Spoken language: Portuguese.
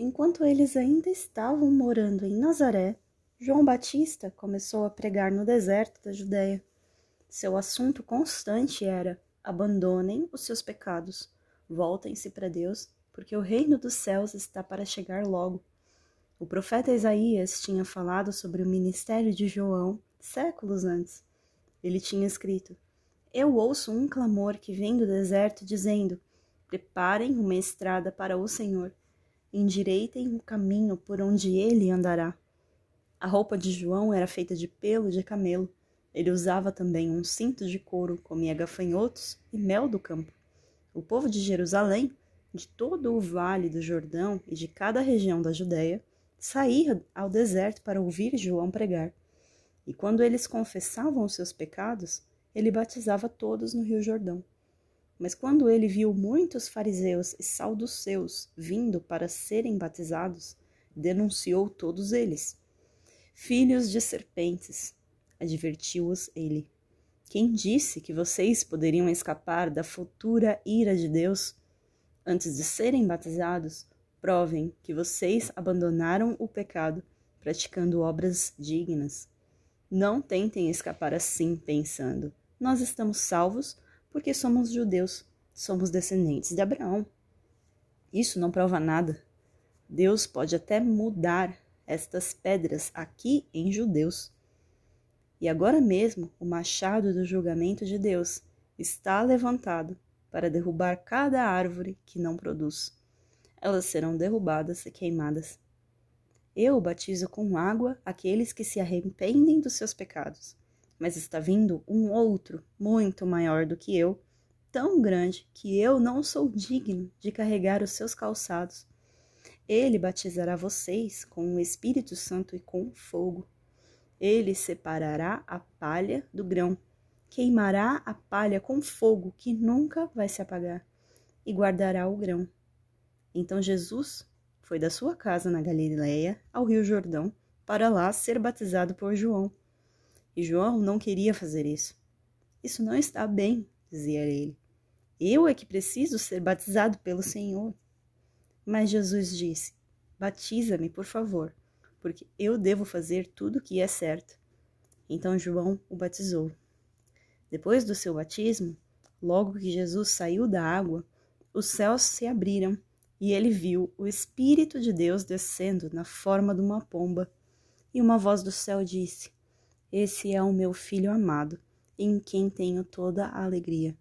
Enquanto eles ainda estavam morando em Nazaré, João Batista começou a pregar no deserto da Judéia. Seu assunto constante era: abandonem os seus pecados, voltem-se para Deus, porque o reino dos céus está para chegar logo. O profeta Isaías tinha falado sobre o ministério de João séculos antes. Ele tinha escrito: Eu ouço um clamor que vem do deserto dizendo: Preparem uma estrada para o Senhor endireitem o caminho por onde ele andará. A roupa de João era feita de pelo de camelo. Ele usava também um cinto de couro, comia gafanhotos e mel do campo. O povo de Jerusalém, de todo o vale do Jordão e de cada região da Judéia, saía ao deserto para ouvir João pregar. E quando eles confessavam os seus pecados, ele batizava todos no Rio Jordão. Mas quando ele viu muitos fariseus e saduceus vindo para serem batizados, denunciou todos eles. Filhos de serpentes, advertiu-os ele. Quem disse que vocês poderiam escapar da futura ira de Deus? Antes de serem batizados, provem que vocês abandonaram o pecado, praticando obras dignas. Não tentem escapar assim, pensando: nós estamos salvos porque somos judeus, somos descendentes de Abraão. Isso não prova nada. Deus pode até mudar estas pedras aqui em judeus. E agora mesmo o machado do julgamento de Deus está levantado para derrubar cada árvore que não produz. Elas serão derrubadas e queimadas. Eu batizo com água aqueles que se arrependem dos seus pecados mas está vindo um outro muito maior do que eu, tão grande que eu não sou digno de carregar os seus calçados. Ele batizará vocês com o Espírito Santo e com fogo. Ele separará a palha do grão, queimará a palha com fogo que nunca vai se apagar, e guardará o grão. Então Jesus foi da sua casa na Galileia ao Rio Jordão para lá ser batizado por João. E João não queria fazer isso. Isso não está bem, dizia ele. Eu é que preciso ser batizado pelo Senhor. Mas Jesus disse: Batiza-me, por favor, porque eu devo fazer tudo o que é certo. Então João o batizou. Depois do seu batismo, logo que Jesus saiu da água, os céus se abriram e ele viu o Espírito de Deus descendo na forma de uma pomba. E uma voz do céu disse: esse é o meu filho amado, em quem tenho toda a alegria.